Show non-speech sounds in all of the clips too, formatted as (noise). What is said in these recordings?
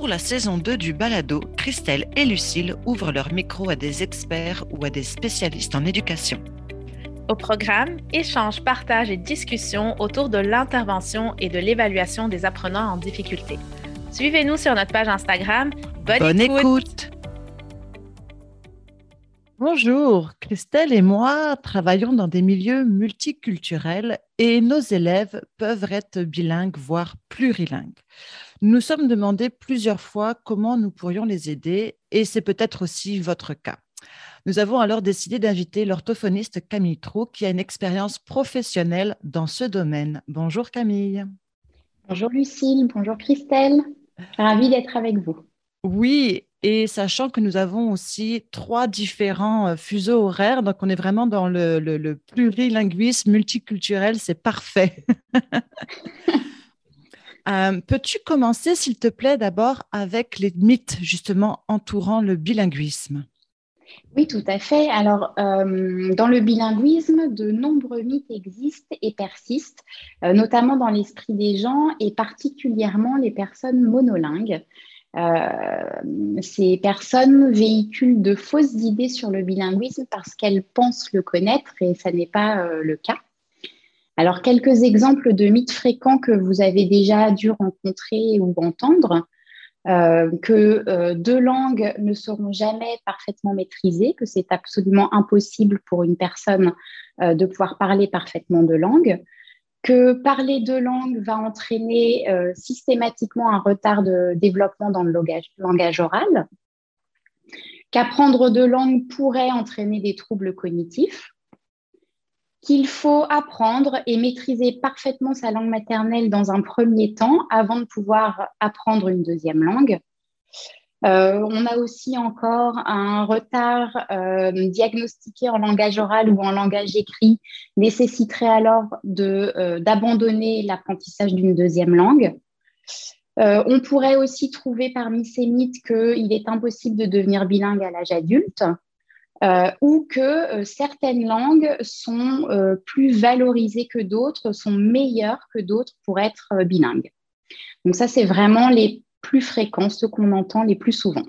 Pour la saison 2 du Balado, Christelle et Lucille ouvrent leur micro à des experts ou à des spécialistes en éducation. Au programme, échanges, partages et discussions autour de l'intervention et de l'évaluation des apprenants en difficulté. Suivez-nous sur notre page Instagram. Bonne, écoute. Bonjour, Christelle et moi travaillons dans des milieux multiculturels et nos élèves peuvent être bilingues, voire plurilingues. Nous sommes demandé plusieurs fois comment nous pourrions les aider et c'est peut-être aussi votre cas. Nous avons alors décidé d'inviter l'orthophoniste Camille Trou qui a une expérience professionnelle dans ce domaine. Bonjour Camille. Bonjour Lucille, bonjour Christelle. Ravie d'être avec vous. Oui, et sachant que nous avons aussi trois différents euh, fuseaux horaires, donc on est vraiment dans le, plurilinguisme multiculturel, c'est parfait. (laughs) Euh, peux-tu commencer, s'il te plaît, d'abord avec les mythes justement entourant le bilinguisme? Oui, tout à fait. Alors, euh, dans le bilinguisme, de nombreux mythes existent et persistent, notamment dans l'esprit des gens et particulièrement les personnes monolingues. Euh, ces personnes véhiculent de fausses idées sur le bilinguisme parce qu'elles pensent le connaître et ça n'est pas euh, le cas. Alors, quelques exemples de mythes fréquents que vous avez déjà dû rencontrer ou entendre. Euh, que deux langues ne seront jamais parfaitement maîtrisées, que c'est absolument impossible pour une personne de pouvoir parler parfaitement deux langues, que parler deux langues va entraîner euh, systématiquement un retard de développement dans le langage, oral, qu'apprendre deux langues pourrait entraîner des troubles cognitifs, qu'il faut apprendre et maîtriser parfaitement sa langue maternelle dans un premier temps avant de pouvoir apprendre une deuxième langue, euh, on a aussi encore un retard euh, diagnostiqué en langage oral ou en langage écrit, nécessiterait alors euh, d'abandonner l'apprentissage d'une deuxième langue. on pourrait aussi trouver parmi ces mythes qu'il est impossible de devenir bilingue à l'âge adulte. Ou que certaines langues sont plus valorisées que d'autres, sont meilleures que d'autres pour être bilingues. Donc ça, c'est vraiment les plus fréquents, ceux qu'on entend les plus souvent.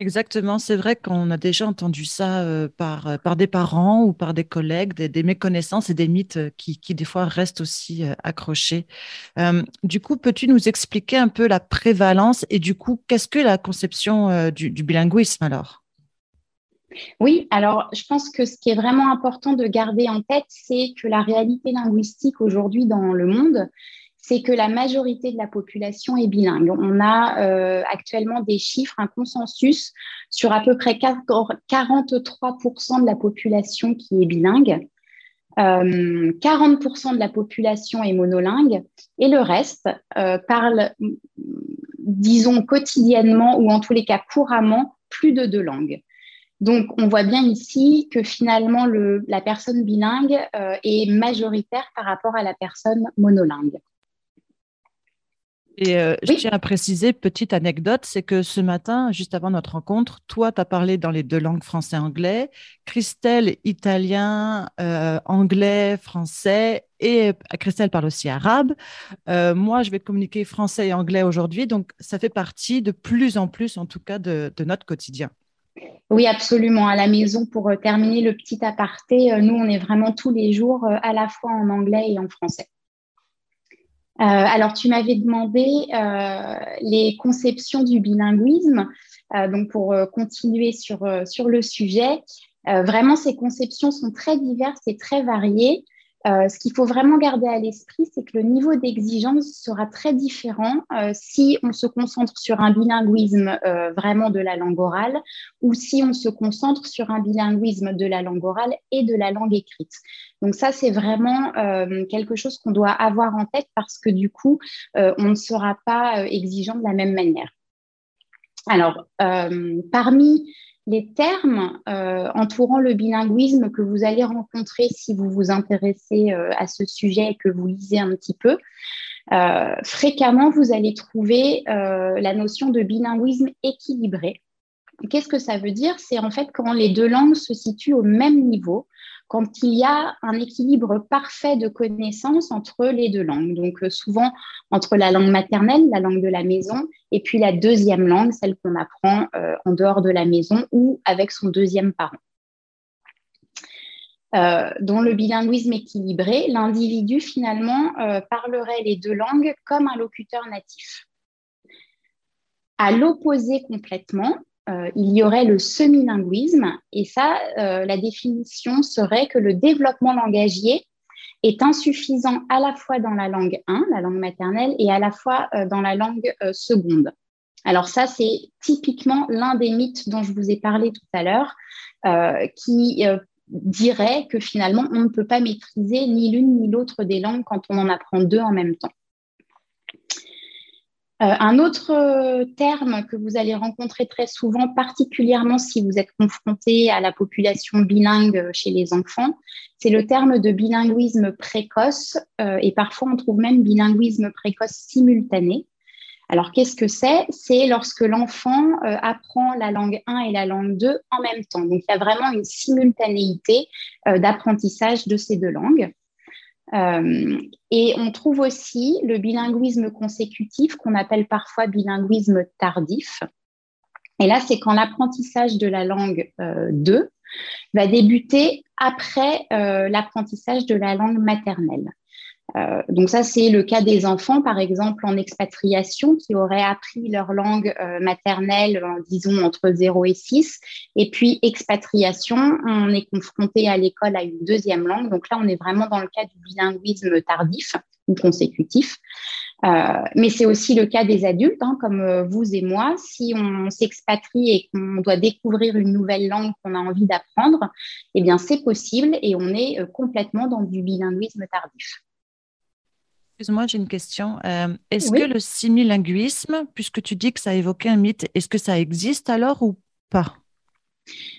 Exactement, c'est vrai qu'on a déjà entendu ça euh, par, euh, par des parents ou par des collègues, des, méconnaissances et des mythes euh, qui, qui, des fois restent aussi accrochés. du coup, peux-tu nous expliquer un peu la prévalence et du coup, qu'est-ce que la conception du bilinguisme alors? Oui, alors je pense que ce qui est vraiment important de garder en tête, c'est que la réalité linguistique aujourd'hui dans le monde, c'est que la majorité de la population est bilingue. On a euh, actuellement des chiffres, un consensus sur à peu près 43% de la population qui est bilingue. 40% euh, de la population est monolingue et le reste euh, parle, disons, quotidiennement ou en tous les cas couramment plus de deux langues. Donc, on voit bien ici que finalement, la personne bilingue est majoritaire par rapport à la personne monolingue. Et euh, je tiens à préciser, petite anecdote, c'est que ce matin, juste avant notre rencontre, toi, tu as parlé dans les deux langues français-anglais, Christelle, italien, euh, anglais, français, et euh, Christelle parle aussi arabe. moi, je vais communiquer français et anglais aujourd'hui, donc ça fait partie de plus en plus, en tout cas, de, de notre quotidien. Oui, absolument. À la maison, pour terminer le petit aparté, nous, on est vraiment tous les jours à la fois en anglais et en français. Euh, alors, tu m'avais demandé euh, les conceptions du bilinguisme. Euh, donc, pour continuer sur, sur le sujet, vraiment, ces conceptions sont très diverses et très variées. Euh, ce qu'il faut vraiment garder à l'esprit, c'est que le niveau d'exigence sera très différent euh, si on se concentre sur un bilinguisme euh, vraiment de la langue orale ou si on se concentre sur un bilinguisme de la langue orale et de la langue écrite. Donc ça, c'est vraiment quelque chose qu'on doit avoir en tête parce que du coup, on ne sera pas exigeant de la même manière. Alors, parmi les termes euh, entourant le bilinguisme que vous allez rencontrer si vous vous intéressez euh, à ce sujet et que vous lisez un petit peu. Euh, fréquemment, vous allez trouver la notion de bilinguisme équilibré. Qu'est-ce que ça veut dire? C'est en fait quand les deux langues se situent au même niveau, quand il y a un équilibre parfait de connaissances entre les deux langues. Donc euh, souvent entre la langue maternelle, la langue de la maison, et puis la deuxième langue, celle qu'on apprend euh, en dehors de la maison ou avec son deuxième parent. Euh, dans le bilinguisme équilibré, l'individu finalement parlerait les deux langues comme un locuteur natif. À l'opposé complètement, euh, il y aurait le semi-linguisme. Et ça, euh, la définition serait que le développement langagier est insuffisant à la fois dans la langue 1, la langue maternelle, et à la fois euh, dans la langue seconde. Alors ça, c'est typiquement l'un des mythes dont je vous ai parlé tout à l'heure, qui dirait que finalement, on ne peut pas maîtriser ni l'une ni l'autre des langues quand on en apprend deux en même temps. Euh, un autre euh, terme que vous allez rencontrer très souvent, particulièrement si vous êtes confronté à la population bilingue euh, chez les enfants, c'est le terme de bilinguisme précoce et parfois on trouve même bilinguisme précoce simultané. Alors qu'est-ce que c'est? C'est lorsque l'enfant apprend la langue 1 et la langue 2 en même temps. Donc il y a vraiment une simultanéité d'apprentissage de ces deux langues. Euh, et on trouve aussi le bilinguisme consécutif qu'on appelle parfois bilinguisme tardif. Et là, c'est quand l'apprentissage de la langue 2 euh, va débuter après euh, l'apprentissage de la langue maternelle. Euh, donc ça, c'est le cas des enfants, par exemple, en expatriation, qui auraient appris leur langue euh, maternelle, disons, entre 0 et 6. Et puis, expatriation, on est confronté à l'école à une deuxième langue. Donc là, on est vraiment dans le cas du bilinguisme tardif ou consécutif. Euh, mais c'est aussi le cas des adultes, hein, comme vous et moi. Si on s'expatrie et qu'on doit découvrir une nouvelle langue qu'on a envie d'apprendre, eh bien, c'est possible et on est complètement dans du bilinguisme tardif. Excuse-moi, j'ai une question. Euh, est-ce que le similinguisme, puisque tu dis que ça évoquait un mythe, est-ce que ça existe alors ou pas?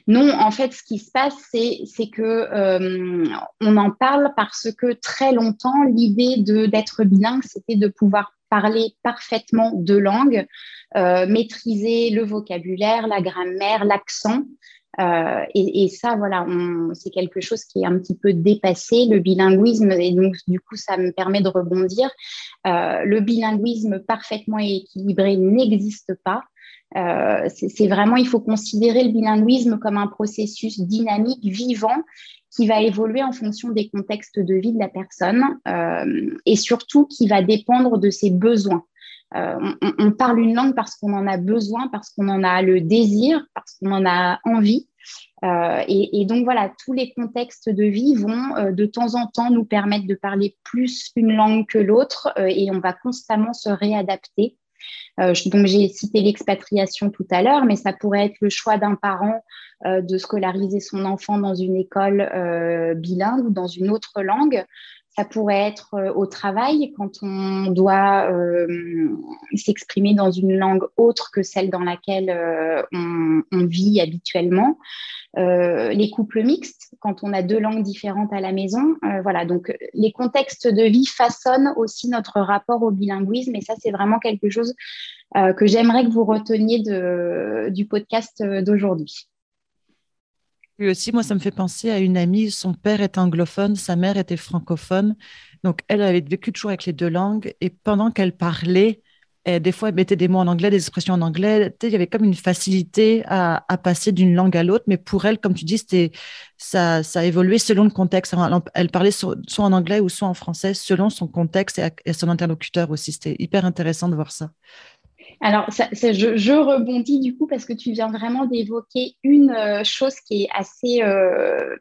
Non, en fait, ce qui se passe, c'est que euh, on en parle parce que très longtemps, l'idée d'être bilingue, c'était de pouvoir parler parfaitement deux langues, euh, maîtriser le vocabulaire, la grammaire, l'accent. Euh, et, ça, voilà, c'est quelque chose qui est un petit peu dépassé, le bilinguisme, et donc du coup, ça me permet de rebondir. Euh, le bilinguisme parfaitement équilibré n'existe pas. Euh, c'est vraiment, il faut considérer le bilinguisme comme un processus dynamique, vivant, qui va évoluer en fonction des contextes de vie de la personne et surtout qui va dépendre de ses besoins. Euh, on, parle une langue parce qu'on en a besoin, parce qu'on en a le désir, parce qu'on en a envie. Euh, et, donc voilà, tous les contextes de vie vont euh, de temps en temps nous permettre de parler plus une langue que l'autre et on va constamment se réadapter. donc j'ai cité l'expatriation tout à l'heure, mais ça pourrait être le choix d'un parent de scolariser son enfant dans une école bilingue ou dans une autre langue. Ça pourrait être euh, au travail quand on doit euh, s'exprimer dans une langue autre que celle dans laquelle euh, on, vit habituellement. les couples mixtes, quand on a deux langues différentes à la maison. voilà, donc les contextes de vie façonnent aussi notre rapport au bilinguisme et ça, c'est vraiment quelque chose que j'aimerais que vous reteniez du podcast d'aujourd'hui aussi, moi, ça me fait penser à une amie. Son père est anglophone, sa mère était francophone. Donc, elle avait vécu toujours avec les deux langues. Et pendant qu'elle parlait, des fois, elle mettait des mots en anglais, des expressions en anglais. Il y avait comme une facilité à, passer d'une langue à l'autre. Mais pour elle, comme tu dis, ça, ça a évolué selon le contexte. Elle parlait soit en anglais ou soit en français, selon son contexte et son interlocuteur aussi. C'était hyper intéressant de voir ça. Alors, je, rebondis du coup parce que tu viens vraiment d'évoquer une euh, chose qui est assez, euh,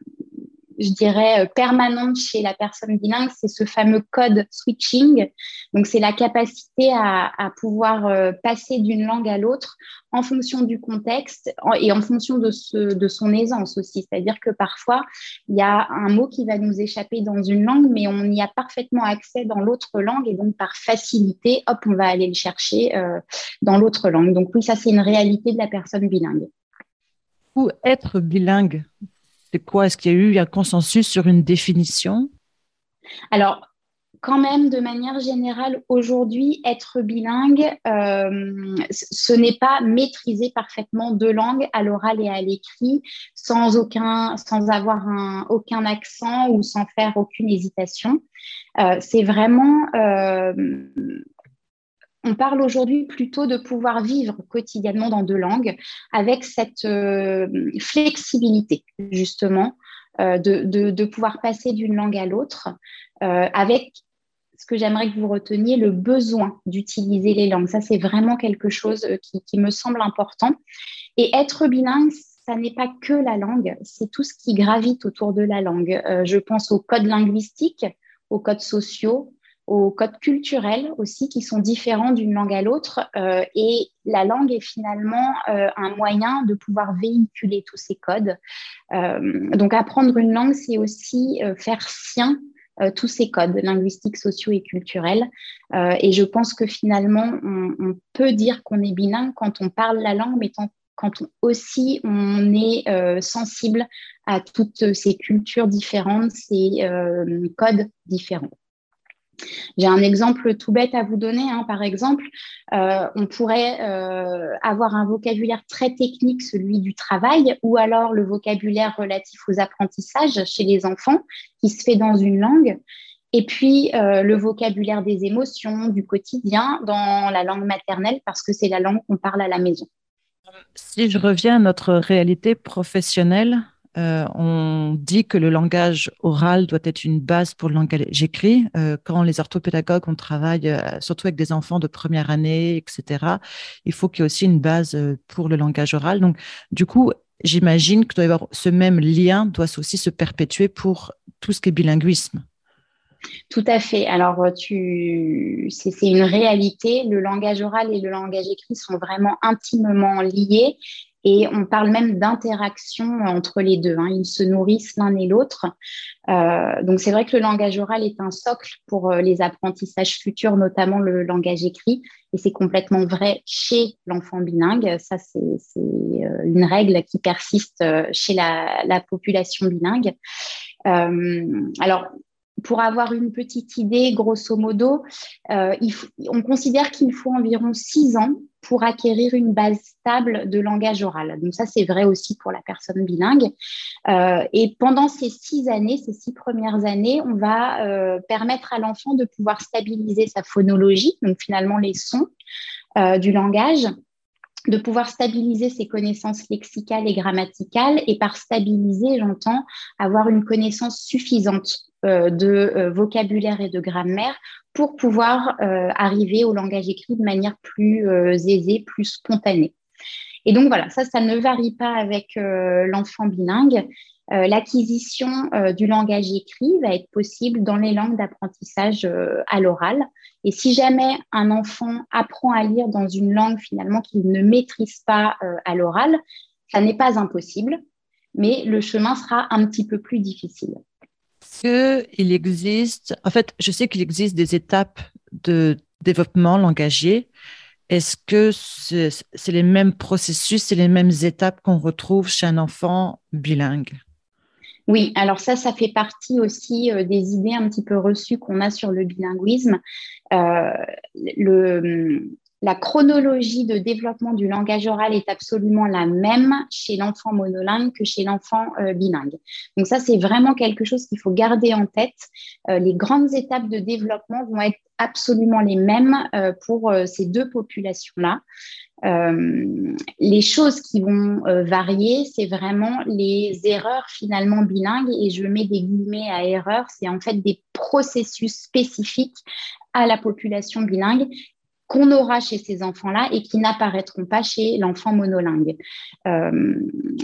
je dirais, euh, permanente chez la personne bilingue, c'est ce fameux code switching. Donc, c'est la capacité à, pouvoir passer d'une langue à l'autre en fonction du contexte et en fonction de son aisance aussi. C'est-à-dire que parfois, il y a un mot qui va nous échapper dans une langue, mais on y a parfaitement accès dans l'autre langue et donc par facilité, hop, on va aller le chercher euh, dans l'autre langue. Donc oui, ça, c'est une réalité de la personne bilingue. Ou être bilingue, c'est quoi? Est-ce qu'il y a eu un consensus sur une définition? Alors, quand même, de manière générale, aujourd'hui, être bilingue, euh, ce n'est pas maîtriser parfaitement deux langues à l'oral et à l'écrit, sans aucun, sans avoir un, aucun accent ou sans faire aucune hésitation. Euh, c'est vraiment, euh, on parle aujourd'hui plutôt de pouvoir vivre quotidiennement dans deux langues avec cette flexibilité, justement, de, de, pouvoir passer d'une langue à l'autre avec ce que j'aimerais que vous reteniez, le besoin d'utiliser les langues. Ça, c'est vraiment quelque chose euh, qui, me semble important. Et être bilingue, ça n'est pas que la langue, c'est tout ce qui gravite autour de la langue. Euh, je pense aux codes linguistiques, aux codes sociaux, aux codes culturels aussi, qui sont différents d'une langue à l'autre. Euh, et la langue est finalement un moyen de pouvoir véhiculer tous ces codes. donc apprendre une langue, c'est aussi faire sien euh, tous ces codes linguistiques, sociaux et culturels. Euh, et je pense que finalement, on, peut dire qu'on est bilingue quand on parle la langue, mais quand aussi on est euh, sensible à toutes ces cultures différentes, ces codes différents. J'ai un exemple tout bête à vous donner. Hein. Par exemple, euh, on pourrait euh, avoir un vocabulaire très technique, celui du travail, ou alors le vocabulaire relatif aux apprentissages chez les enfants, qui se fait dans une langue, et puis euh, le vocabulaire des émotions, du quotidien, dans la langue maternelle, parce que c'est la langue qu'on parle à la maison. Si je reviens à notre réalité professionnelle, euh, on dit que le langage oral doit être une base pour le langage écrit. Euh, quand les orthopédagogues, on travaille euh, surtout avec des enfants de première année, etc., il faut qu'il y ait aussi une base pour le langage oral. Donc, du coup, j'imagine que doit avoir ce même lien doit aussi se perpétuer pour tout ce qui est bilinguisme. Tout à fait. Alors, c'est une réalité. Le langage oral et le langage écrit sont vraiment intimement liés et on parle même d'interaction entre les deux. Hein. Ils se nourrissent l'un et l'autre. Euh, donc c'est vrai que le langage oral est un socle pour euh, les apprentissages futurs, notamment le langage écrit. Et c'est complètement vrai chez l'enfant bilingue. Ça, c'est euh, une règle qui persiste chez la, la population bilingue. Euh, alors, pour avoir une petite idée, grosso modo, euh, on considère qu'il faut environ six ans pour acquérir une base stable de langage oral. Donc ça, c'est vrai aussi pour la personne bilingue. Euh, et pendant ces six années, ces six premières années, on va euh, permettre à l'enfant de pouvoir stabiliser sa phonologie, donc finalement les sons du langage, de pouvoir stabiliser ses connaissances lexicales et grammaticales et par stabiliser, j'entends avoir une connaissance suffisante euh, de euh, vocabulaire et de grammaire pour pouvoir euh, arriver au langage écrit de manière plus aisée, plus spontanée. Et donc voilà, ça, ça ne varie pas avec l'enfant bilingue. L'acquisition du langage écrit va être possible dans les langues d'apprentissage à l'oral. Et si jamais un enfant apprend à lire dans une langue finalement qu'il ne maîtrise pas euh, à l'oral, ça n'est pas impossible, mais le chemin sera un petit peu plus difficile. Il existe, en fait, je sais qu'il existe des étapes de développement langagier. Est-ce que c'est les mêmes processus, c'est les mêmes étapes qu'on retrouve chez un enfant bilingue? Oui, alors ça, ça fait partie aussi euh, des idées un petit peu reçues qu'on a sur le bilinguisme. Euh, la chronologie de développement du langage oral est absolument la même chez l'enfant monolingue que chez l'enfant euh, bilingue. Donc ça, c'est vraiment quelque chose qu'il faut garder en tête. les grandes étapes de développement vont être absolument les mêmes pour ces deux populations-là. Euh, les choses qui vont euh, varier, c'est vraiment les erreurs finalement bilingues, et je mets des guillemets à erreurs, c'est en fait des processus spécifiques à la population bilingue qu'on aura chez ces enfants-là et qui n'apparaîtront pas chez l'enfant monolingue. Euh,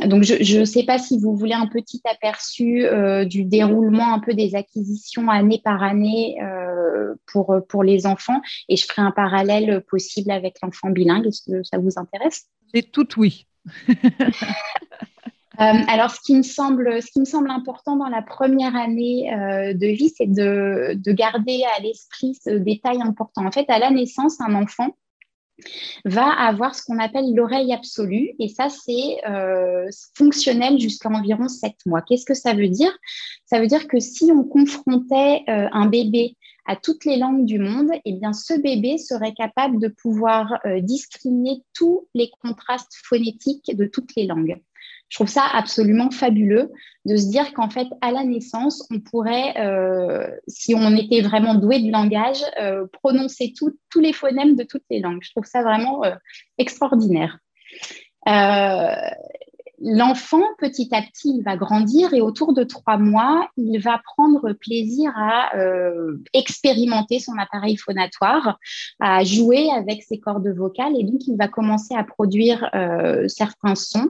donc, je ne sais pas si vous voulez un petit aperçu euh, du déroulement un peu des acquisitions année par année euh, pour, pour les enfants et je ferai un parallèle possible avec l'enfant bilingue. Est-ce que ça vous intéresse? C'est tout oui. (laughs) Euh, alors, ce qui, me semble, important dans la première année euh, de vie, c'est de, de, garder à l'esprit ce détail important. En fait, à la naissance, un enfant va avoir ce qu'on appelle l'oreille absolue, et ça, c'est euh, fonctionnel jusqu'à environ 7 mois. Qu'est-ce que ça veut dire? Ça veut dire que si on confrontait un bébé à toutes les langues du monde, eh bien, ce bébé serait capable de pouvoir euh, discriminer tous les contrastes phonétiques de toutes les langues. Je trouve ça absolument fabuleux de se dire qu'en fait, à la naissance, on pourrait, euh, si on était vraiment doué de langage, euh, prononcer tous les phonèmes de toutes les langues. Je trouve ça vraiment extraordinaire. L'enfant, petit à petit, il va grandir et autour de trois mois, il va prendre plaisir à euh, expérimenter son appareil phonatoire, à jouer avec ses cordes vocales et donc il va commencer à produire euh, certains sons.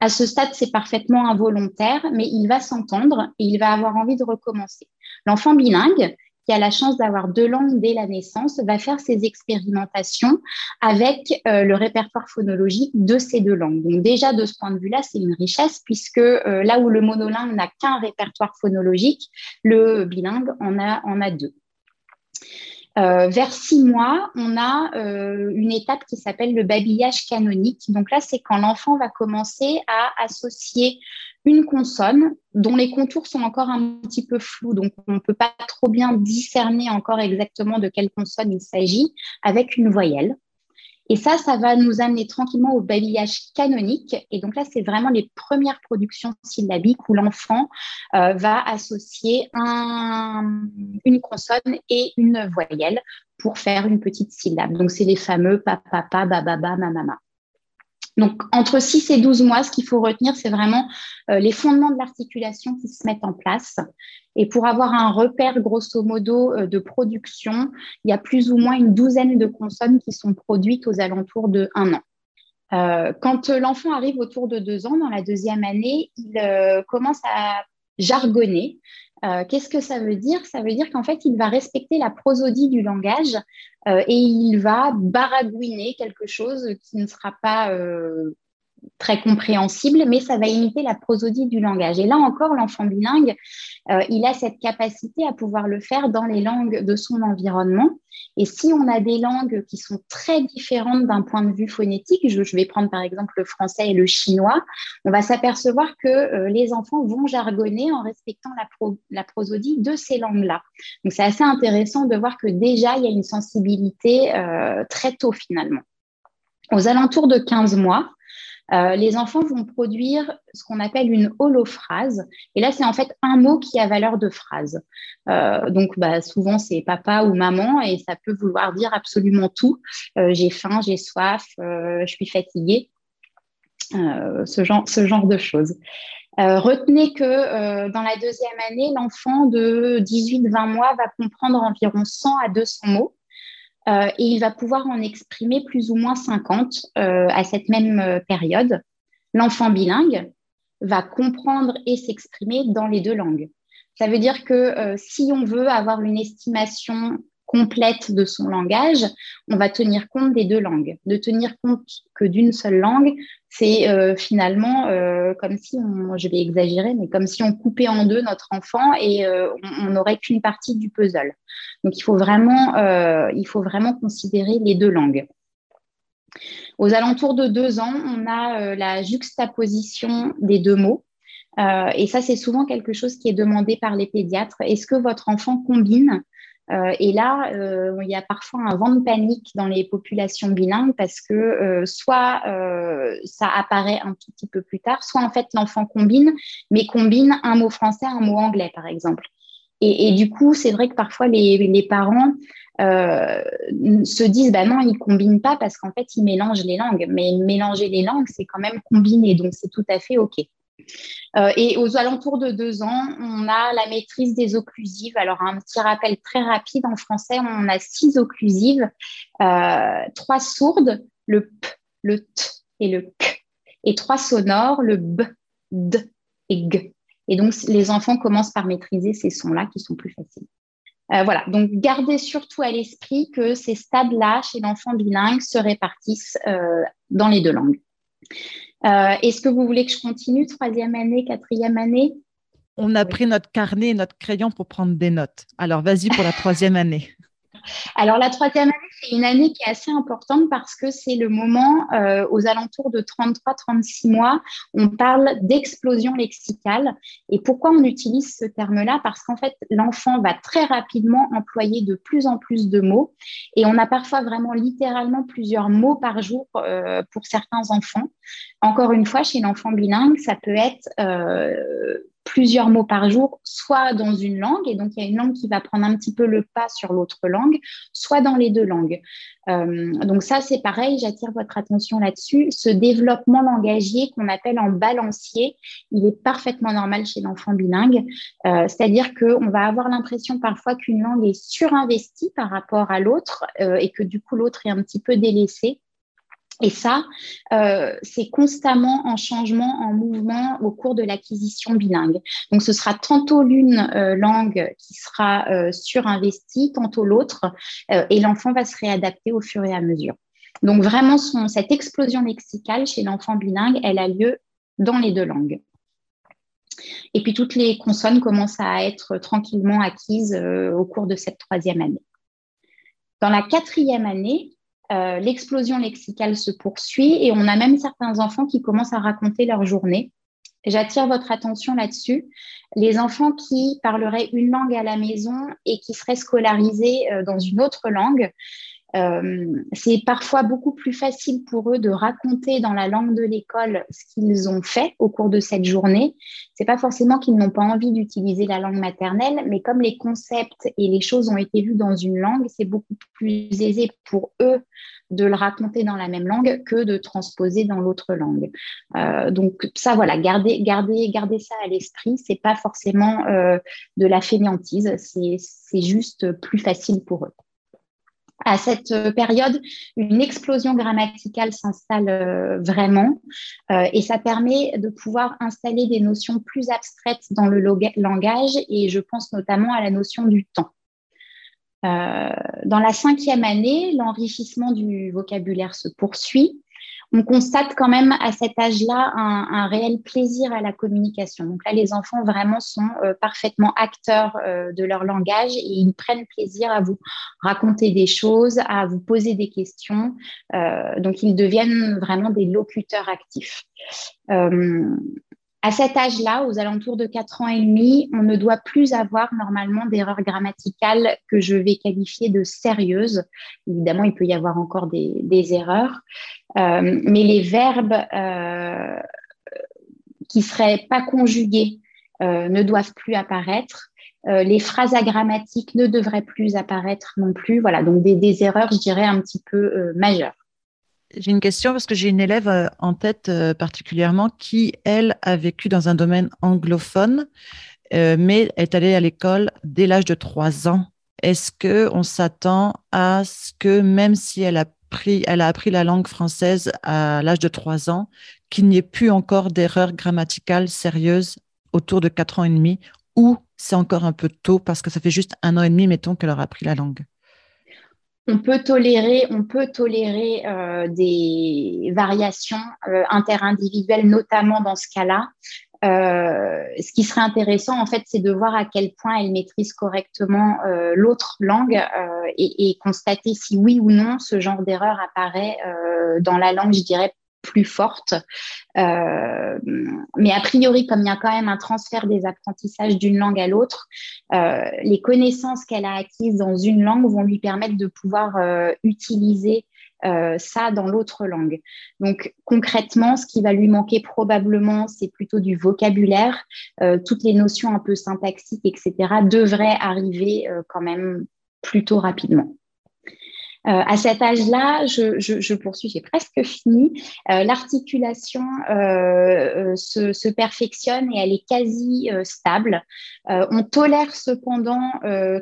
À ce stade, c'est parfaitement involontaire, mais il va s'entendre et il va avoir envie de recommencer. L'enfant bilingue, qui a la chance d'avoir deux langues dès la naissance, va faire ses expérimentations avec euh, le répertoire phonologique de ces deux langues. Donc déjà, de ce point de vue-là, c'est une richesse puisque euh, là où le monolingue n'a qu'un répertoire phonologique, le bilingue en a, en a deux. Euh, vers six mois, on a une étape qui s'appelle le babillage canonique. Donc là, c'est quand l'enfant va commencer à associer une consonne dont les contours sont encore un petit peu flous, donc on ne peut pas trop bien discerner encore exactement de quelle consonne il s'agit, avec une voyelle. Et ça, ça va nous amener tranquillement au babillage canonique. Et donc là, c'est vraiment les premières productions syllabiques où l'enfant euh, va associer une consonne et une voyelle pour faire une petite syllabe. Donc, c'est les fameux papa, papa, bababa, mamama. Donc, entre 6 et 12 mois, ce qu'il faut retenir, c'est vraiment euh, les fondements de l'articulation qui se mettent en place. Et pour avoir un repère, grosso modo, euh, de production, il y a plus ou moins une douzaine de consonnes qui sont produites aux alentours de un an. Euh, quand l'enfant arrive autour de deux ans, dans la deuxième année, il commence à jargonner. Euh, qu'est-ce que ça veut dire? Ça veut dire qu'en fait, il va respecter la prosodie du langage euh, et il va baragouiner quelque chose qui ne sera pas euh, très compréhensible, mais ça va imiter la prosodie du langage. Et là encore, l'enfant bilingue, euh, il a cette capacité à pouvoir le faire dans les langues de son environnement. Et si on a des langues qui sont très différentes d'un point de vue phonétique, je, vais prendre par exemple le français et le chinois, on va s'apercevoir que euh, les enfants vont jargonner en respectant la, prosodie de ces langues-là. Donc c'est assez intéressant de voir que déjà, il y a une sensibilité euh, très tôt finalement. Aux alentours de 15 mois, euh, les enfants vont produire ce qu'on appelle une holophrase. Et là, c'est en fait un mot qui a valeur de phrase. Euh, donc, bah, souvent, c'est papa ou maman et ça peut vouloir dire absolument tout. Euh, j'ai faim, j'ai soif, je suis fatiguée. ce, genre, ce genre de choses. retenez que dans la deuxième année, l'enfant de 18-20 mois va comprendre environ 100 à 200 mots. Euh, et il va pouvoir en exprimer plus ou moins 50 euh, à cette même euh, période. L'enfant bilingue va comprendre et s'exprimer dans les deux langues. Ça veut dire que si on veut avoir une estimation complète de son langage, on va tenir compte des deux langues. De tenir compte que d'une seule langue, c'est euh, finalement euh, comme si, on, je vais exagérer, mais comme si on coupait en deux notre enfant et euh, on n'aurait qu'une partie du puzzle. Donc il faut vraiment, il faut vraiment considérer les deux langues. Aux alentours de deux ans, on a la juxtaposition des deux mots. et ça, c'est souvent quelque chose qui est demandé par les pédiatres. Est-ce que votre enfant combine euh, et là, euh, il y a parfois un vent de panique dans les populations bilingues parce que euh, soit ça apparaît un tout petit peu plus tard, soit en fait l'enfant combine, mais combine un mot français, un mot anglais, par exemple. Et, du coup, c'est vrai que parfois les, parents se disent bah non, ils combinent pas parce qu'en fait ils mélangent les langues. Mais mélanger les langues, c'est quand même combiner, donc c'est tout à fait ok. Euh, et aux alentours de deux ans, on a la maîtrise des occlusives. Alors, un petit rappel très rapide, en français, on a six occlusives, euh, trois sourdes, le p, le t et le k, et trois sonores, le b, d et g. Et donc, les enfants commencent par maîtriser ces sons-là qui sont plus faciles. Euh, voilà, donc gardez surtout à l'esprit que ces stades-là chez l'enfant bilingue se répartissent dans les deux langues. Euh, est-ce que vous voulez que je continue, troisième année, quatrième année? On a pris notre carnet et notre crayon pour prendre des notes. Alors, vas-y pour la troisième année. Alors, la troisième année, c'est une année qui est assez importante parce que c'est le moment, euh, aux alentours de 33-36 mois, on parle d'explosion lexicale. Et pourquoi on utilise ce terme-là? Parce qu'en fait, l'enfant va très rapidement employer de plus en plus de mots. Et on a parfois vraiment littéralement plusieurs mots par jour euh, pour certains enfants. Encore une fois, chez l'enfant bilingue, ça peut être euh, plusieurs mots par jour, soit dans une langue, et donc il y a une langue qui va prendre un petit peu le pas sur l'autre langue, soit dans les deux langues. Euh, donc ça, c'est pareil, j'attire votre attention là-dessus. Ce développement langagier qu'on appelle en balancier, il est parfaitement normal chez l'enfant bilingue, euh, c'est-à-dire qu'on va avoir l'impression parfois qu'une langue est surinvestie par rapport à l'autre euh, et que du coup l'autre est un petit peu délaissé. Et ça, euh, c'est constamment en changement, en mouvement au cours de l'acquisition bilingue. Donc, ce sera tantôt l'une euh, langue qui sera euh, surinvestie, tantôt l'autre, et l'enfant va se réadapter au fur et à mesure. Donc, vraiment, cette explosion lexicale chez l'enfant bilingue, elle a lieu dans les deux langues. Et puis, toutes les consonnes commencent à être tranquillement acquises au cours de cette troisième année. Dans la quatrième année, euh, l'explosion lexicale se poursuit et on a même certains enfants qui commencent à raconter leur journée. J'attire votre attention là-dessus. Les enfants qui parleraient une langue à la maison et qui seraient scolarisés euh, dans une autre langue, euh, c'est parfois beaucoup plus facile pour eux de raconter dans la langue de l'école ce qu'ils ont fait au cours de cette journée. C'est pas forcément qu'ils n'ont pas envie d'utiliser la langue maternelle, mais comme les concepts et les choses ont été vues dans une langue, c'est beaucoup plus aisé pour eux de le raconter dans la même langue que de transposer dans l'autre langue. Euh, donc ça, voilà, gardez, gardez, gardez ça à l'esprit. C'est pas forcément euh, de la fainéantise, c'est juste plus facile pour eux à cette euh, période, une explosion grammaticale s'installe euh, vraiment euh, et ça permet de pouvoir installer des notions plus abstraites dans le langage et je pense notamment à la notion du temps. dans la cinquième année, l'enrichissement du vocabulaire se poursuit on constate quand même à cet âge-là un, réel plaisir à la communication. Donc là, les enfants vraiment sont euh, parfaitement acteurs euh, de leur langage et ils prennent plaisir à vous raconter des choses, à vous poser des questions. Euh, donc ils deviennent vraiment des locuteurs actifs. À cet âge-là, aux alentours de 4 ans et demi, on ne doit plus avoir normalement d'erreurs grammaticales que je vais qualifier de sérieuses. Évidemment, il peut y avoir encore des, erreurs, euh, mais les verbes euh, qui seraient pas conjugués euh, ne doivent plus apparaître. les phrases agrammatiques ne devraient plus apparaître non plus. Voilà, donc des erreurs, je dirais, un petit peu majeures. J'ai une question parce que j'ai une élève euh, en tête euh, particulièrement qui, elle, a vécu dans un domaine anglophone, euh, mais est allée à l'école dès l'âge de 3 ans. Est-ce qu'on s'attend à ce que même si elle a, pris, elle a appris la langue française à l'âge de 3 ans, qu'il n'y ait plus encore d'erreurs grammaticales sérieuses autour de 4 ans et demi ou c'est encore un peu tôt parce que ça fait juste un an et demi, mettons, qu'elle aura appris la langue? On peut tolérer, on peut tolérer euh, des variations euh, interindividuelles, notamment dans ce cas-là. Euh, ce qui serait intéressant, en fait, c'est de voir à quel point elle maîtrise correctement l'autre langue et, et, constater si oui ou non ce genre d'erreur apparaît dans la langue, je dirais, plus forte. Euh, mais a priori, comme il y a quand même un transfert des apprentissages d'une langue à l'autre, euh, les connaissances qu'elle a acquises dans une langue vont lui permettre de pouvoir euh, utiliser ça dans l'autre langue. Donc concrètement, ce qui va lui manquer probablement, c'est plutôt du vocabulaire. toutes les notions un peu syntaxiques, etc., devraient arriver quand même plutôt rapidement. Euh, à cet âge-là, je, poursuis, j'ai presque fini. Euh, l'articulation euh, se, perfectionne et elle est quasi stable. on tolère cependant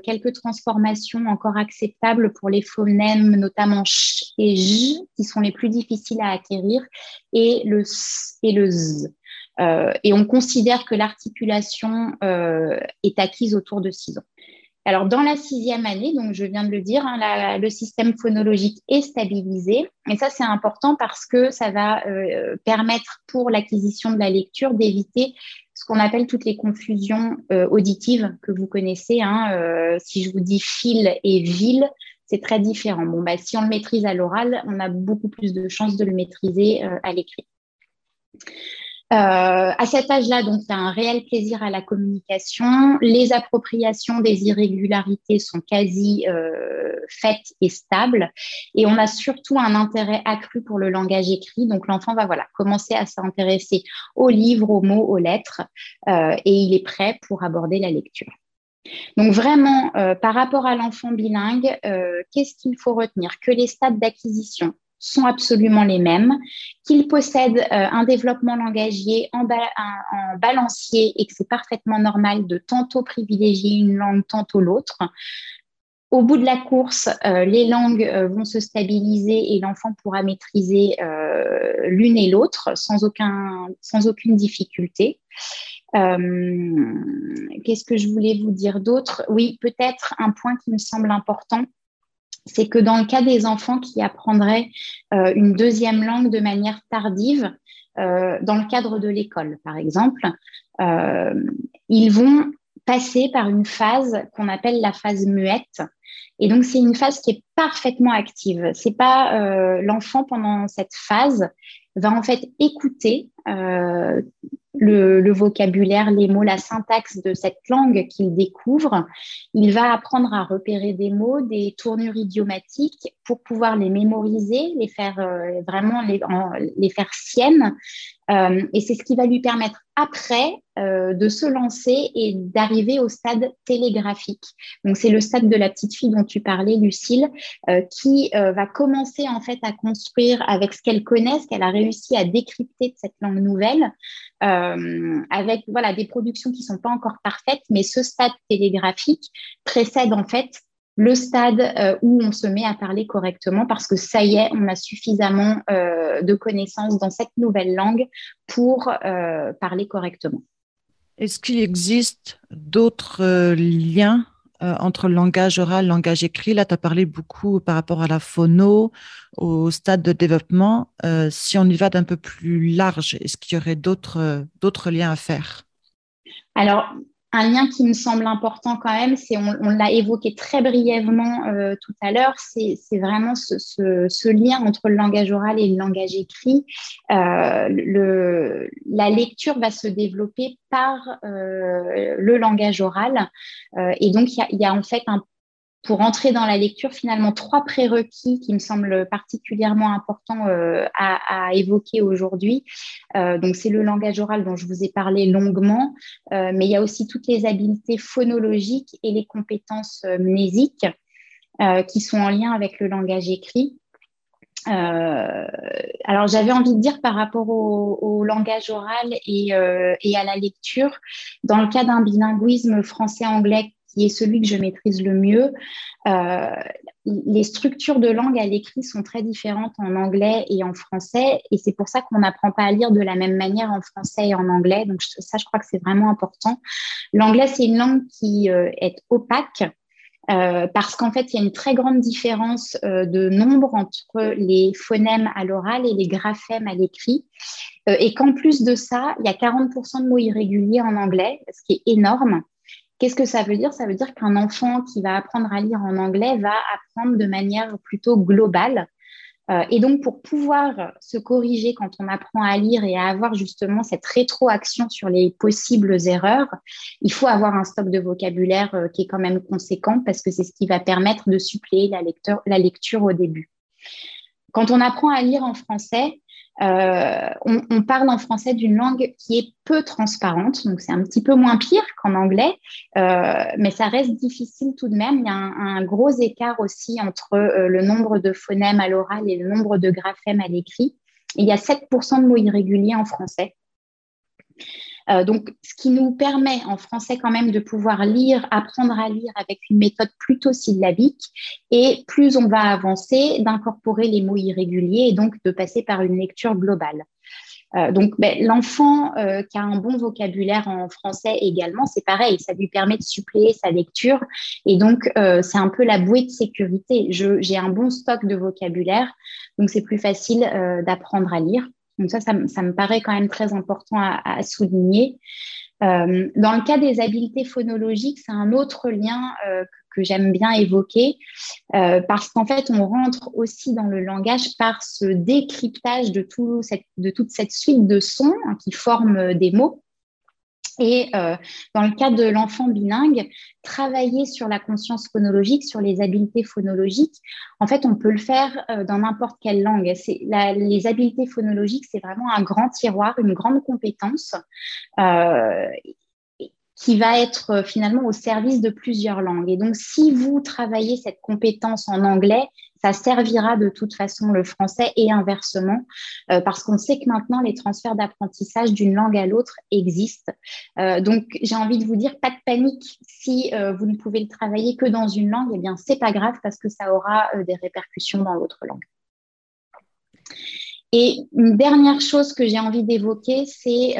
quelques transformations encore acceptables pour les phonèmes, notamment ch et j, qui sont les plus difficiles à acquérir, et le s et le z. et on considère que l'articulation est acquise autour de 6 ans. Alors, dans la sixième année, donc je viens de le dire, hein, le système phonologique est stabilisé. Et ça, c'est important parce que ça va euh, permettre pour l'acquisition de la lecture d'éviter ce qu'on appelle toutes les confusions euh, auditives que vous connaissez. Hein, euh, si je vous dis fil et ville, c'est très différent. Bon, bah, si on le maîtrise à l'oral, on a beaucoup plus de chances de le maîtriser à l'écrit. Euh, à cet âge-là, donc, il y a un réel plaisir à la communication. Les appropriations des irrégularités sont quasi euh, faites et stables. Et on a surtout un intérêt accru pour le langage écrit. Donc, l'enfant va voilà, commencer à s'intéresser aux livres, aux mots, aux lettres. Euh, et il est prêt pour aborder la lecture. Donc vraiment, par rapport à l'enfant bilingue, qu'est-ce qu'il faut retenir? Que les stades d'acquisition, sont absolument les mêmes, qu'ils possèdent euh, un développement langagier en, balancier et que c'est parfaitement normal de tantôt privilégier une langue, tantôt l'autre. Au bout de la course, euh, les langues euh, vont se stabiliser et l'enfant pourra maîtriser l'une et l'autre sans, sans aucune difficulté. Qu'est-ce que je voulais vous dire d'autre? Oui, peut-être un point qui me semble important, c'est que dans le cas des enfants qui apprendraient euh, une deuxième langue de manière tardive, euh, dans le cadre de l'école, par exemple, euh, ils vont passer par une phase qu'on appelle la phase muette. Et donc, c'est une phase qui est parfaitement active. C'est pas l'enfant pendant cette phase va en fait écouter le, vocabulaire, les mots, la syntaxe de cette langue qu'il découvre. Il va apprendre à repérer des mots, des tournures idiomatiques pour pouvoir les mémoriser, les faire euh, vraiment les, les, faire siennes. Euh, et c'est ce qui va lui permettre après euh, de se lancer et d'arriver au stade télégraphique. Donc c'est le stade de la petite fille dont tu parlais, Lucille, qui va commencer en fait à construire avec ce qu'elle connaît, ce qu'elle a réussi à décrypter de cette langue nouvelle, euh, avec voilà, des productions qui sont pas encore parfaites, mais ce stade télégraphique précède en fait le stade euh, où on se met à parler correctement parce que ça y est, on a suffisamment euh, de connaissances dans cette nouvelle langue pour parler correctement. Est-ce qu'il existe d'autres liens euh, entre le langage oral, le langage écrit? Là, tu as parlé beaucoup par rapport à la phono, au stade de développement. Euh, si on y va d'un peu plus large, est-ce qu'il y aurait d'autres, d'autres liens à faire? Alors, un lien qui me semble important quand même, c'est, on, l'a évoqué très brièvement euh, tout à l'heure, c'est, vraiment ce, lien entre le langage oral et le langage écrit. Euh, la lecture va se développer par euh, le langage oral. et donc, il y a, en fait un pour entrer dans la lecture, finalement, trois prérequis qui me semblent particulièrement importants euh, à, évoquer aujourd'hui. Euh, donc, c'est le langage oral dont je vous ai parlé longuement, euh, mais il y a aussi toutes les habiletés phonologiques et les compétences mnésiques qui sont en lien avec le langage écrit. alors, j'avais envie de dire par rapport au, langage oral et, et, à la lecture, dans le cas d'un bilinguisme français-anglais qui est celui que je maîtrise le mieux. Euh, les structures de langue à l'écrit sont très différentes en anglais et en français, et c'est pour ça qu'on n'apprend pas à lire de la même manière en français et en anglais. Donc ça, je crois que c'est vraiment important. L'anglais, c'est une langue qui euh, est opaque. Euh, parce qu'en fait, il y a une très grande différence de nombre entre les phonèmes à l'oral et les graphèmes à l'écrit. et qu'en plus de ça, il y a 40% de mots irréguliers en anglais, ce qui est énorme. Qu'est-ce que ça veut dire? Ça veut dire qu'un enfant qui va apprendre à lire en anglais va apprendre de manière plutôt globale. Euh, et donc, pour pouvoir se corriger quand on apprend à lire et à avoir justement cette rétroaction sur les possibles erreurs, il faut avoir un stock de vocabulaire euh, qui est quand même conséquent parce que c'est ce qui va permettre de suppléer la, la lecture au début. Quand on apprend à lire en français, euh, on, parle en français d'une langue qui est peu transparente, donc c'est un petit peu moins pire qu'en anglais, euh, mais ça reste difficile tout de même. Il y a un, gros écart aussi entre euh, le nombre de phonèmes à l'oral et le nombre de graphèmes à l'écrit. Il y a 7% de mots irréguliers en français. Euh, donc, ce qui nous permet en français quand même de pouvoir lire, apprendre à lire avec une méthode plutôt syllabique. Et plus on va avancer, d'incorporer les mots irréguliers et donc de passer par une lecture globale. Euh, donc, ben, l'enfant euh, qui a un bon vocabulaire en français également, c'est pareil, ça lui permet de suppléer sa lecture. Et donc, c'est un peu la bouée de sécurité. J'ai un bon stock de vocabulaire, donc c'est plus facile d'apprendre à lire. Donc ça, ça, me paraît quand même très important à, souligner. Euh, dans le cas des habiletés phonologiques, c'est un autre lien euh, j'aime bien évoquer, parce qu'en fait, on rentre aussi dans le langage par ce décryptage de toute cette suite de sons hein, qui forment des mots. Et euh, dans le cas de l'enfant bilingue, travailler sur la conscience phonologique, sur les habiletés phonologiques, en fait, on peut le faire euh, dans n'importe quelle langue. les habiletés phonologiques, c'est vraiment un grand tiroir, une grande compétence euh, qui va être finalement au service de plusieurs langues. Et donc, si vous travaillez cette compétence en anglais, ça servira de toute façon le français et inversement, euh, parce qu'on sait que maintenant les transferts d'apprentissage d'une langue à l'autre existent. Euh, donc j'ai envie de vous dire, pas de panique si euh, vous ne pouvez le travailler que dans une langue, eh bien c'est pas grave parce que ça aura des répercussions dans l'autre langue. Et une dernière chose que j'ai envie d'évoquer, c'est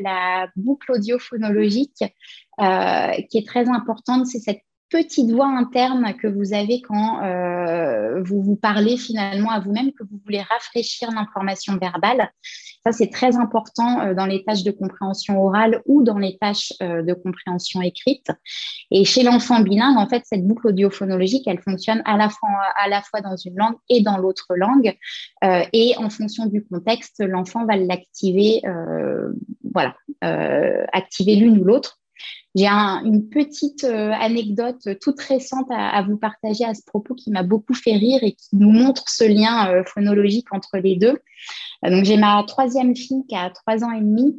la, boucle audiophonologique qui est très importante. C'est cette petite voix interne que vous avez quand euh, vous vous parlez finalement à vous-même, que vous voulez rafraîchir l'information verbale. Ça, c'est très important euh, dans les tâches de compréhension orale ou dans les tâches euh, de compréhension écrite. Et chez l'enfant bilingue, en fait, cette boucle audiophonologique, elle fonctionne à la fois, à la fois dans une langue et dans l'autre langue. et en fonction du contexte, l'enfant va l'activer, voilà, activer l'une ou l'autre. J'ai une petite euh, anecdote toute récente à, vous partager à ce propos qui m'a beaucoup fait rire et qui nous montre ce lien euh, phonologique entre les deux. Euh, donc j'ai ma troisième fille qui a trois ans et demi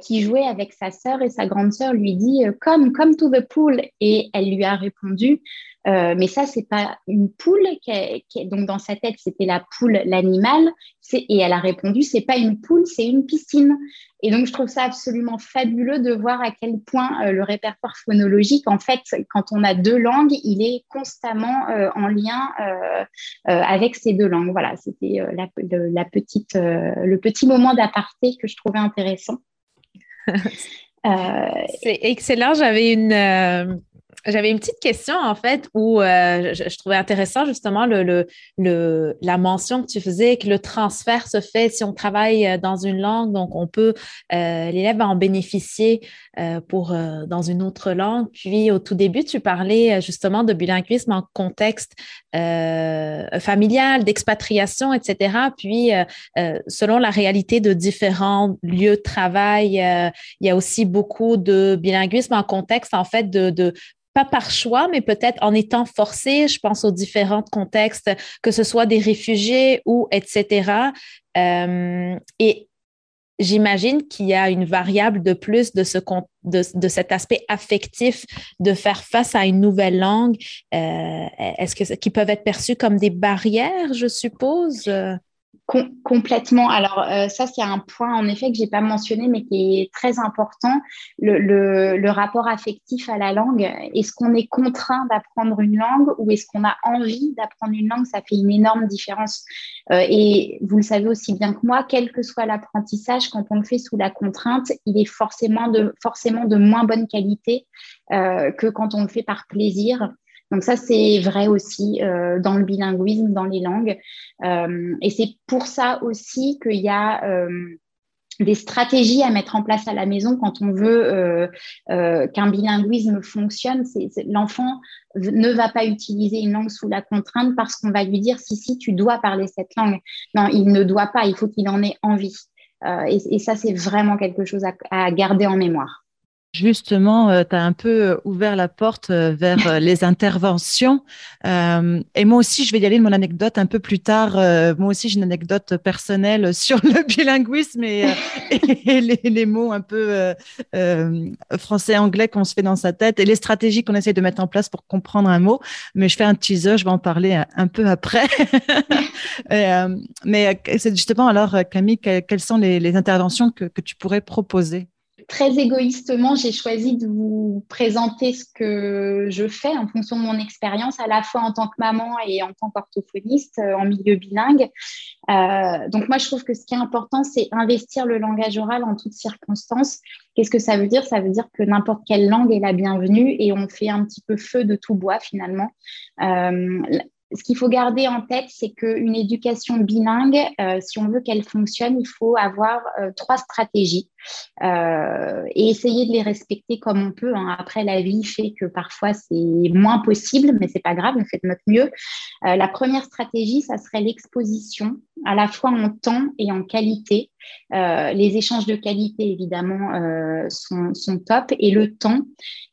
qui jouait avec sa sœur et sa grande sœur lui dit comme come to the pool et elle lui a répondu mais ça c'est pas une poule qui donc dans sa tête c'était la poule l'animal et elle a répondu c'est pas une poule c'est une piscine et donc, je trouve ça absolument fabuleux de voir à quel point euh, le répertoire phonologique, en fait, quand on a deux langues, il est constamment euh, en lien euh, avec ces deux langues. Voilà, c'était la, petite, le petit moment d'aparté que je trouvais intéressant. (laughs) C'est excellent. J'avais une j'avais une petite question, en fait, où euh, je, trouvais intéressant justement le, le, la mention que tu faisais, que le transfert se fait si on travaille euh, dans une langue, donc on peut, euh, l'élève va en bénéficier pour, dans une autre langue. Puis au tout début, tu parlais justement de bilinguisme en contexte familial, d'expatriation, etc. Puis selon la réalité de différents lieux de travail, il y a aussi beaucoup de bilinguisme en contexte, en fait, de pas par choix, mais peut-être en étant forcé, je pense aux différents contextes, que ce soit des réfugiés ou etc. Euh, et j'imagine qu'il y a une variable de plus de, ce, de, de, cet aspect affectif de faire face à une nouvelle langue. Euh, est-ce que qui peuvent être perçus comme des barrières, je suppose? Complètement. Alors euh, ça, c'est un point en effet que j'ai pas mentionné, mais qui est très important. Le, rapport affectif à la langue. Est-ce qu'on est contraint d'apprendre une langue ou est-ce qu'on a envie d'apprendre une langue? Ça fait une énorme différence. Euh, et vous le savez aussi bien que moi, quel que soit l'apprentissage, quand on le fait sous la contrainte, il est forcément de, moins bonne qualité euh, que quand on le fait par plaisir. Donc ça, c'est vrai aussi euh, dans le bilinguisme, dans les langues. Euh, et c'est pour ça aussi qu'il y a euh, des stratégies à mettre en place à la maison quand on veut qu'un bilinguisme fonctionne. L'enfant ne va pas utiliser une langue sous la contrainte parce qu'on va lui dire si, si, tu dois parler cette langue. Non, il ne doit pas, il faut qu'il en ait envie. Et, ça, c'est vraiment quelque chose à garder en mémoire. Justement, euh, tu as un peu euh, ouvert la porte euh, vers les interventions. et moi aussi, je vais y aller de mon anecdote un peu plus tard. moi aussi, j'ai une anecdote personnelle (laughs) sur le bilinguisme et, les, mots un peu français-anglais qu'on se fait dans sa tête et les stratégies qu'on essaie de mettre en place pour comprendre un mot. Mais je fais un teaser, je vais en parler un, peu après. (laughs) mais c'est justement alors, Camille, quelles sont les, interventions que tu pourrais proposer? Très égoïstement, j'ai choisi de vous présenter ce que je fais en fonction de mon expérience, à la fois en tant que maman et en tant qu'orthophoniste euh, en milieu bilingue. Euh, donc moi, je trouve que ce qui est important, c'est investir le langage oral en toutes circonstances. Qu'est-ce que ça veut dire? Ça veut dire que n'importe quelle langue est la bienvenue et on fait un petit peu feu de tout bois finalement. Euh, ce qu'il faut garder en tête, c'est qu'une éducation bilingue, si on veut qu'elle fonctionne, il faut avoir trois stratégies euh, et essayer de les respecter comme on peut. Hein. Après, la vie fait que parfois c'est moins possible, mais c'est pas grave, on fait de notre mieux. la première stratégie, ça serait l'exposition, à la fois en temps et en qualité. les échanges de qualité, évidemment, sont, sont, top et le temps.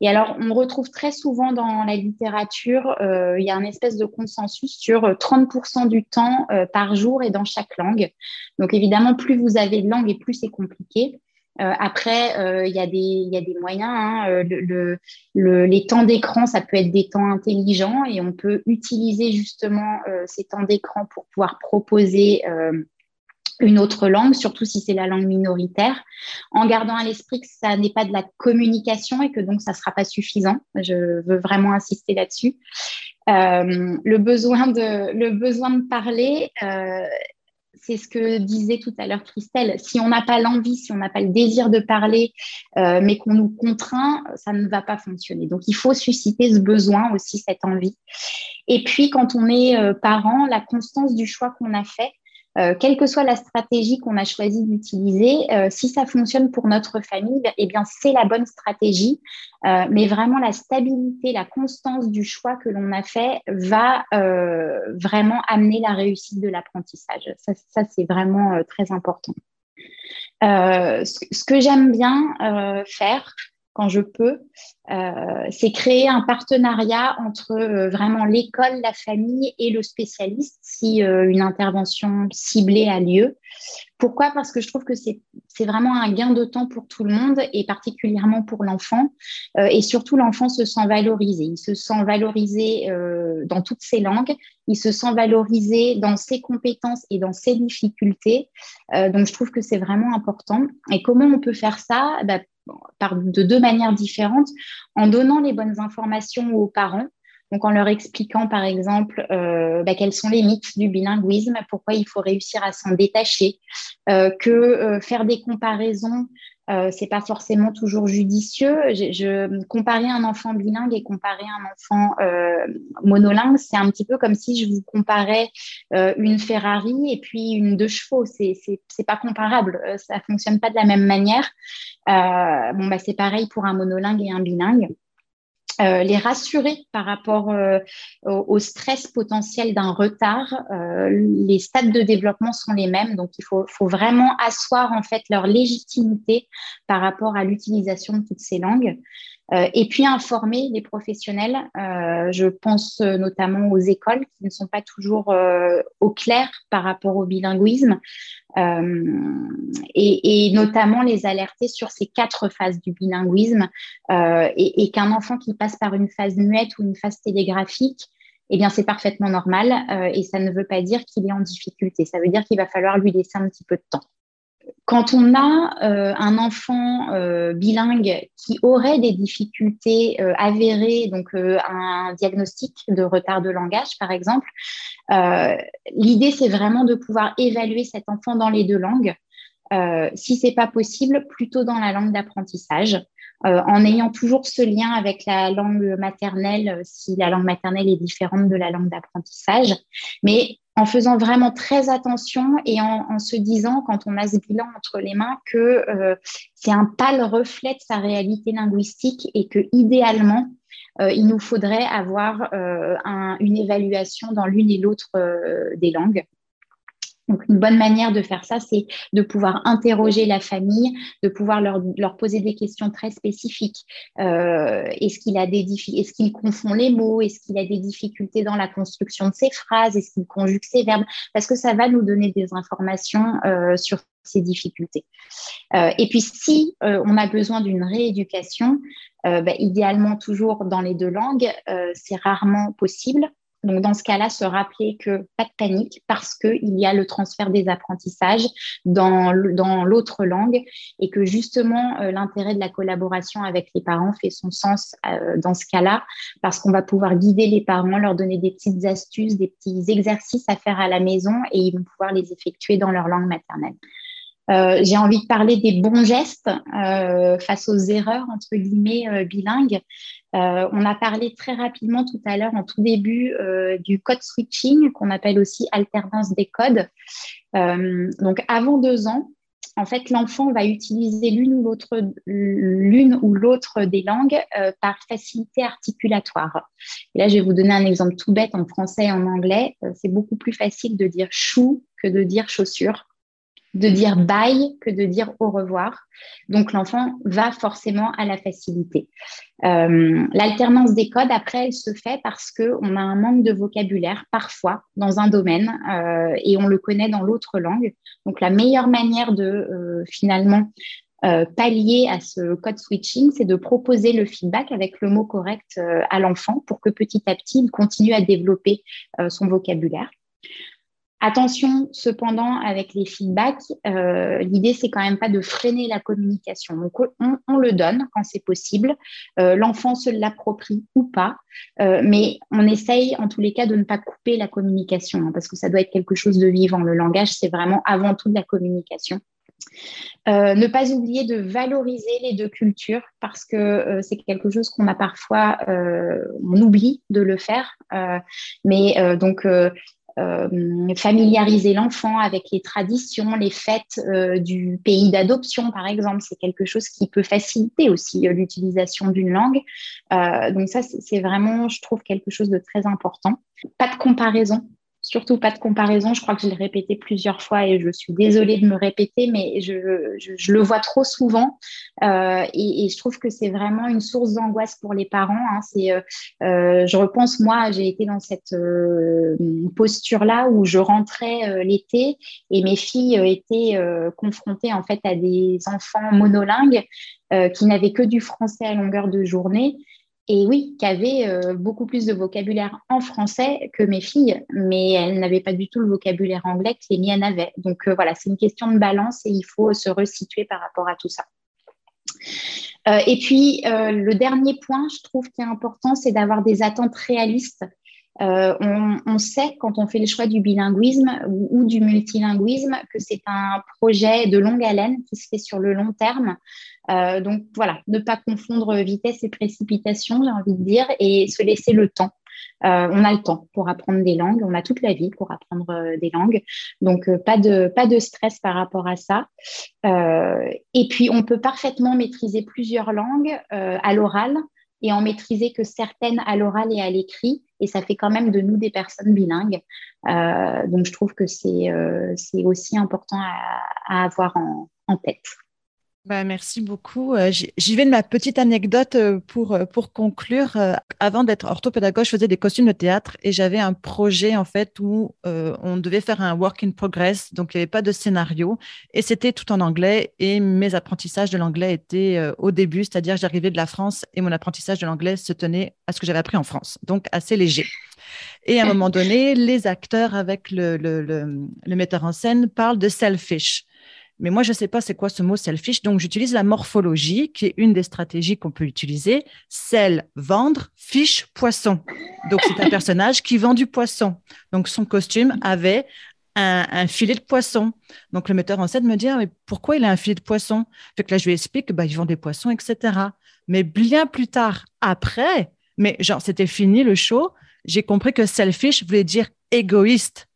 Et alors, on retrouve très souvent dans la littérature, il y a une espèce de consensus sur 30% euh, du temps euh, par jour et dans chaque langue. Donc évidemment, plus vous avez de langues et plus c'est compliqué. Euh, après, il y, a des moyens. Hein. les temps d'écran, ça peut être des temps intelligents et on peut utiliser justement ces temps d'écran pour pouvoir proposer une autre langue, surtout si c'est la langue minoritaire, en gardant à l'esprit que ça n'est pas de la communication et que donc ça ne sera pas suffisant. Je veux vraiment insister là-dessus. Euh, le, besoin de, parler, euh, c'est ce que disait tout à l'heure Christelle. Si on n'a pas l'envie, si on n'a pas le désir de parler, euh, mais qu'on nous contraint, ça ne va pas fonctionner. Donc, il faut susciter ce besoin aussi, cette envie. Et puis, quand on est parent, la constance du choix qu'on a fait, euh, quelle que soit la stratégie qu'on a choisi d'utiliser, euh, si ça fonctionne pour notre famille, eh bien c'est la bonne stratégie. Euh, mais vraiment la stabilité, la constance du choix que l'on a fait va vraiment amener la réussite de l'apprentissage. Ça, ça c'est vraiment très important. ce, que j'aime bien faire, quand je peux, euh, c'est créer un partenariat entre euh, vraiment l'école, la famille et le spécialiste si euh, une intervention ciblée a lieu. Pourquoi? Parce que je trouve que c'est vraiment un gain de temps pour tout le monde et particulièrement pour l'enfant. et surtout, l'enfant se sent valorisé. Il se sent valorisé dans toutes ses langues. Il se sent valorisé dans ses compétences et dans ses difficultés. donc, je trouve que c'est vraiment important. Et comment on peut faire ça? Bah, de deux manières différentes, en donnant les bonnes informations aux parents, donc en leur expliquant par exemple euh, bah, quels sont les mythes du bilinguisme, pourquoi il faut réussir à s'en détacher, euh, que euh, faire des comparaisons euh, c'est pas forcément toujours judicieux. Je, je, comparer un enfant bilingue et comparer un enfant euh, monolingue, c'est un petit peu comme si je vous comparais euh, une Ferrari et puis une deux chevaux. C'est c'est pas comparable. Euh, ça fonctionne pas de la même manière. Bon bah c'est pareil pour un monolingue et un bilingue. Euh, les rassurer par rapport euh, au, stress potentiel d'un retard. Euh, les stades de développement sont les mêmes, donc il faut, faut, vraiment asseoir en fait leur légitimité par rapport à l'utilisation de toutes ces langues. Euh, et puis informer les professionnels. Euh, je pense euh, notamment aux écoles qui ne sont pas toujours au clair par rapport au bilinguisme et, notamment les alerter sur ces quatre phases du bilinguisme et, et qu'un enfant qui passe par une phase muette ou une phase télégraphique eh bien, c'est parfaitement normal et ça ne veut pas dire qu'il est en difficulté. Ça veut dire qu'il va falloir lui laisser un petit peu de temps quand on a euh, un enfant euh, bilingue qui aurait des difficultés euh, avérées, donc un diagnostic de retard de langage par exemple, l'idée c'est vraiment de pouvoir évaluer cet enfant dans les deux langues. si c'est pas possible, plutôt dans la langue d'apprentissage, en ayant toujours ce lien avec la langue maternelle, si la langue maternelle est différente de la langue d'apprentissage. Mais en faisant vraiment très attention et en, se disant, quand on a ce bilan entre les mains, que euh, c'est un pâle reflet de sa réalité linguistique et que idéalement, euh, il nous faudrait avoir euh, une évaluation dans l'une et l'autre des langues. Donc, une bonne manière de faire ça, c'est de pouvoir interroger la famille, de pouvoir leur, leur poser des questions très spécifiques. Euh, est-ce qu'il a des est-ce qu'il confond les mots? Est-ce qu'il a des difficultés dans la construction de ses phrases? Est-ce qu'il conjugue ses verbes? Parce que ça va nous donner des informations euh, sur ces difficultés. Euh, et puis, si euh, on a besoin d'une rééducation, euh, bah, idéalement toujours dans les deux langues, euh, c'est rarement possible. Donc, dans ce cas-là, se rappeler que pas de panique parce qu'il y a le transfert des apprentissages dans, l'autre langue et que justement, euh, l'intérêt de la collaboration avec les parents fait son sens euh, dans ce cas-là parce qu'on va pouvoir guider les parents, leur donner des petites astuces, des petits exercices à faire à la maison et ils vont pouvoir les effectuer dans leur langue maternelle. J'ai envie de parler des bons gestes face aux erreurs, entre guillemets, bilingues. on a parlé très rapidement tout à l'heure, en tout début, du code switching, qu'on appelle aussi alternance des codes. donc, avant deux ans, en fait, l'enfant va utiliser l'une ou l'autre, l'une ou l'autre des langues euh, par facilité articulatoire. Et là, je vais vous donner un exemple tout bête en français et en anglais. Euh, c'est beaucoup plus facile de dire chou que de dire chaussure de dire bye que de dire au revoir. Donc l'enfant va forcément à la facilité. Euh, l'alternance des codes, après, elle se fait parce qu'on a un manque de vocabulaire parfois dans un domaine euh, et on le connaît dans l'autre langue. Donc la meilleure manière de euh, finalement pallier à ce code switching, c'est de proposer le feedback avec le mot correct à l'enfant pour que petit à petit, il continue à développer son vocabulaire. Attention, cependant, avec les feedbacks, euh, l'idée, c'est quand même pas de freiner la communication. Donc, on, le donne quand c'est possible. Euh, l'enfant se l'approprie ou pas, euh, mais on essaye, en tous les cas, de ne pas couper la communication, hein, parce que ça doit être quelque chose de vivant. Le langage, c'est vraiment avant tout de la communication. ne pas oublier de valoriser les deux cultures parce que c'est quelque chose qu'on a parfois, on oublie de le faire. mais donc euh, familiariser l'enfant avec les traditions, les fêtes euh, du pays d'adoption, par exemple. C'est quelque chose qui peut faciliter aussi euh, l'utilisation d'une langue. donc ça, c'est vraiment, je trouve, quelque chose de très important. Pas de comparaison surtout pas de comparaison. Je crois que je l'ai répété plusieurs fois et je suis désolée de me répéter, mais je, le vois trop souvent euh, et, je trouve que c'est vraiment une source d'angoisse pour les parents. Hein. Euh, euh je repense moi, j'ai été dans cette posture-là où je rentrais l'été et mes filles étaient confrontées en fait à des enfants monolingues qui n'avaient que du français à longueur de journée et oui, qui euh, beaucoup plus de vocabulaire en français que mes filles, mais elles n'avaient pas du tout le vocabulaire anglais que les miennes avaient. Donc euh, voilà, c'est une question de balance et il faut se resituer par rapport à tout ça. Euh, et puis, le dernier point, je trouve qui est important, c'est d'avoir des attentes réalistes. On, sait quand on fait le choix du bilinguisme ou du multilinguisme que c'est un projet de longue haleine qui se fait sur le long terme. Euh, donc voilà, ne pas confondre vitesse et précipitation, j'ai envie de dire, et se laisser le temps. Euh, on a le temps pour apprendre des langues, on a toute la vie pour apprendre euh, des langues, donc pas de stress par rapport à ça. et puis on peut parfaitement maîtriser plusieurs langues à l'oral et en maîtriser que certaines à l'oral et à l'écrit, et ça fait quand même de nous des personnes bilingues. donc je trouve que c'est aussi important à, avoir en tête. Bah, merci beaucoup. Euh, j'y vais de ma petite anecdote euh, pour, euh, pour conclure. Avant d'être orthopédagogue, je faisais des costumes de théâtre et j'avais un projet en fait où on devait faire un work in progress, donc il n'y avait pas de scénario et c'était tout en anglais et mes apprentissages de l'anglais étaient au début, c'est-à-dire j'arrivais de la France et mon apprentissage de l'anglais se tenait à ce que j'avais appris en France, donc assez léger. Et à un moment donné, les acteurs avec le, le, le metteur en scène parlent de selfish. Mais moi, je ne sais pas c'est quoi ce mot selfish. Donc, j'utilise la morphologie, qui est une des stratégies qu'on peut utiliser. Sel, vendre, fiche, poisson. Donc, c'est un personnage qui vend du poisson. Donc, son costume avait un, filet de poisson. Donc, le metteur en scène me dit, ah, mais pourquoi il a un filet de poisson? Fait que là, je lui explique, bah, il vend des poissons, etc. Mais bien plus tard, après, mais genre, c'était fini le show, j'ai compris que selfish voulait dire égoïste.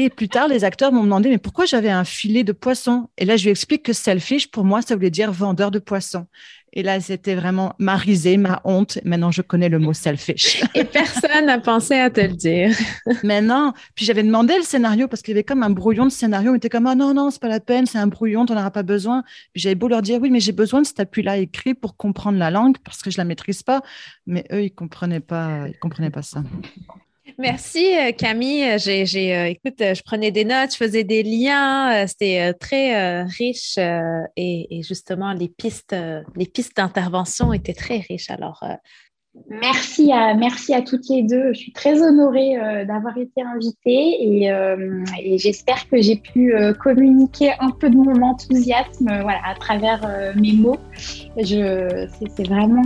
Et plus tard, les acteurs m'ont demandé, mais pourquoi j'avais un filet de poisson? Et là, je lui explique que selfish, pour moi, ça voulait dire vendeur de poisson. Et là, c'était vraiment ma risée, ma honte. Maintenant, je connais le mot selfish. (laughs) Et personne n'a pensé à te le dire. (laughs) Maintenant, puis j'avais demandé le scénario parce qu'il y avait comme un brouillon de scénario. On était comme, ah non, non, c'est pas la peine, c'est un brouillon, tu n'en auras pas besoin. Puis j'avais beau leur dire, oui, mais j'ai besoin de cet appui-là écrit pour comprendre la langue parce que je la maîtrise pas. Mais eux, ils comprenaient pas, ils comprenaient pas ça. Merci euh, Camille. J'ai, euh, écoute, je prenais des notes, je faisais des liens. Euh, c'était très riche et, justement les pistes, les pistes d'intervention étaient très riches. Alors, Merci à, merci à toutes les deux. Je suis très honorée euh, d'avoir été invitée et, euh, j'espère que j'ai pu euh, communiquer un peu de mon enthousiasme voilà, à travers mes mots. c'est, vraiment,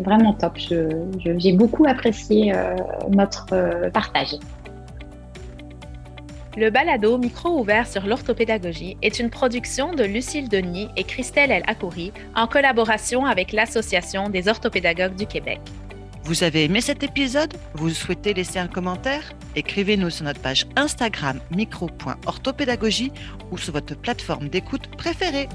vraiment top. j'ai beaucoup apprécié notre partage. Le balado Micro ouvert sur l'orthopédagogie est une production de Lucille Denis et Christelle El Akouri en collaboration avec l'Association des orthopédagogues du Québec. Vous avez aimé cet épisode? Vous souhaitez laisser un commentaire? Écrivez-nous sur notre page Instagram micro.orthopédagogie ou sur votre plateforme d'écoute préférée.